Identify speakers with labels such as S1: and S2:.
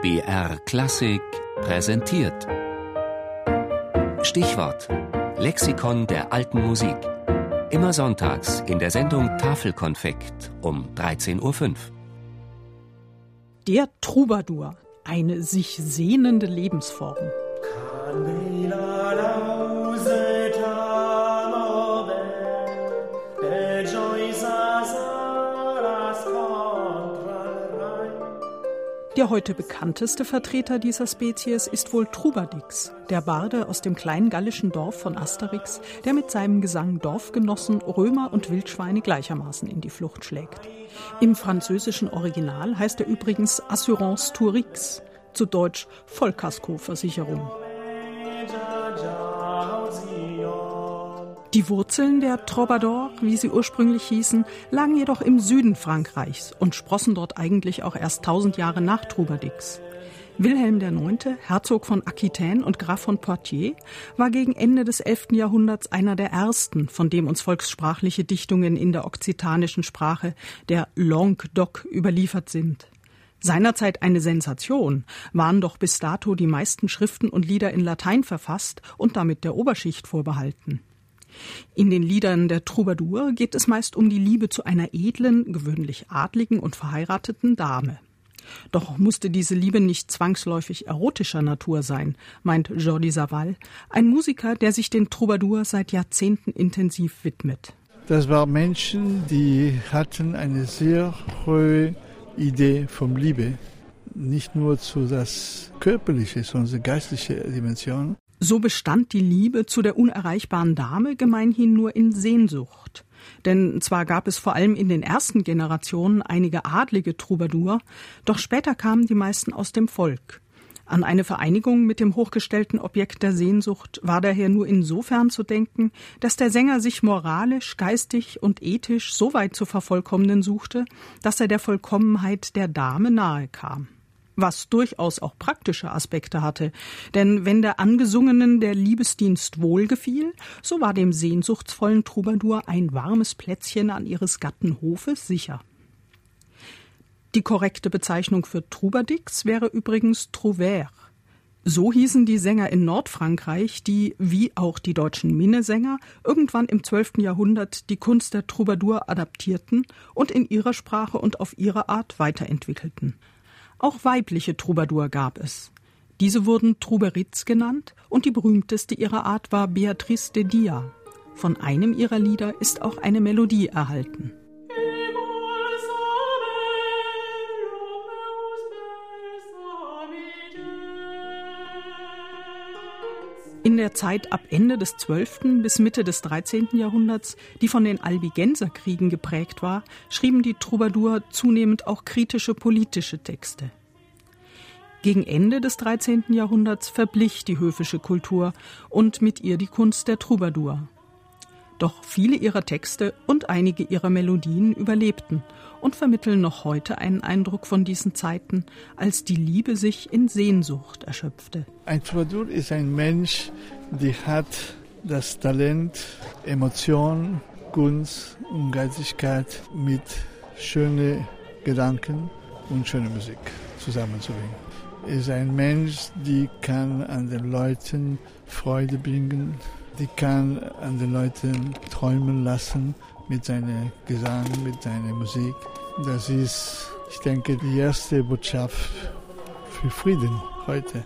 S1: BR Klassik präsentiert. Stichwort: Lexikon der alten Musik. Immer sonntags in der Sendung Tafelkonfekt um 13.05 Uhr.
S2: Der Troubadour, eine sich sehnende Lebensform. Der heute bekannteste Vertreter dieser Spezies ist wohl Trubadix, der Barde aus dem kleinen gallischen Dorf von Asterix, der mit seinem Gesang Dorfgenossen, Römer und Wildschweine gleichermaßen in die Flucht schlägt. Im französischen Original heißt er übrigens Assurance Tourix, zu Deutsch Vollkaskoversicherung. Die Wurzeln der Troubadour, wie sie ursprünglich hießen, lagen jedoch im Süden Frankreichs und sprossen dort eigentlich auch erst tausend Jahre nach Troubadix. Wilhelm IX., Herzog von Aquitaine und Graf von Poitiers, war gegen Ende des 11. Jahrhunderts einer der ersten, von dem uns volkssprachliche Dichtungen in der okzitanischen Sprache, der Languedoc, überliefert sind. Seinerzeit eine Sensation, waren doch bis dato die meisten Schriften und Lieder in Latein verfasst und damit der Oberschicht vorbehalten. In den Liedern der Troubadour geht es meist um die Liebe zu einer edlen, gewöhnlich adligen und verheirateten Dame. Doch musste diese Liebe nicht zwangsläufig erotischer Natur sein, meint Jordi Savall, ein Musiker, der sich den Troubadour seit Jahrzehnten intensiv widmet.
S3: Das waren Menschen, die hatten eine sehr hohe Idee vom Liebe, nicht nur zu das körperliche, sondern die geistliche Dimension.
S2: So bestand die Liebe zu der unerreichbaren Dame gemeinhin nur in Sehnsucht. Denn zwar gab es vor allem in den ersten Generationen einige adlige Troubadour, doch später kamen die meisten aus dem Volk. An eine Vereinigung mit dem hochgestellten Objekt der Sehnsucht war daher nur insofern zu denken, dass der Sänger sich moralisch, geistig und ethisch so weit zu vervollkommnen suchte, dass er der Vollkommenheit der Dame nahe kam was durchaus auch praktische Aspekte hatte. Denn wenn der Angesungenen der Liebesdienst wohlgefiel, so war dem sehnsuchtsvollen Troubadour ein warmes Plätzchen an ihres Gatten Hofe sicher. Die korrekte Bezeichnung für Troubadix wäre übrigens Trouvert. So hießen die Sänger in Nordfrankreich, die, wie auch die deutschen Minnesänger, irgendwann im 12. Jahrhundert die Kunst der Troubadour adaptierten und in ihrer Sprache und auf ihre Art weiterentwickelten. Auch weibliche Troubadour gab es. Diese wurden Trouberits genannt und die berühmteste ihrer Art war Beatrice de Dia. Von einem ihrer Lieder ist auch eine Melodie erhalten. In der Zeit ab Ende des 12. bis Mitte des 13. Jahrhunderts, die von den Albigenserkriegen geprägt war, schrieben die Troubadour zunehmend auch kritische politische Texte. Gegen Ende des 13. Jahrhunderts verblich die höfische Kultur und mit ihr die Kunst der Troubadour. Doch viele ihrer Texte und einige ihrer Melodien überlebten und vermitteln noch heute einen Eindruck von diesen Zeiten, als die Liebe sich in Sehnsucht erschöpfte.
S3: Ein Troubadour ist ein Mensch, der hat das Talent, Emotion, Kunst und Geistigkeit mit schönen Gedanken und schöner Musik zusammenzubringen. Er ist ein Mensch, der kann an den Leuten Freude bringen, die kann an den Leuten träumen lassen mit seinem Gesang, mit seiner Musik. Das ist, ich denke, die erste Botschaft für Frieden heute.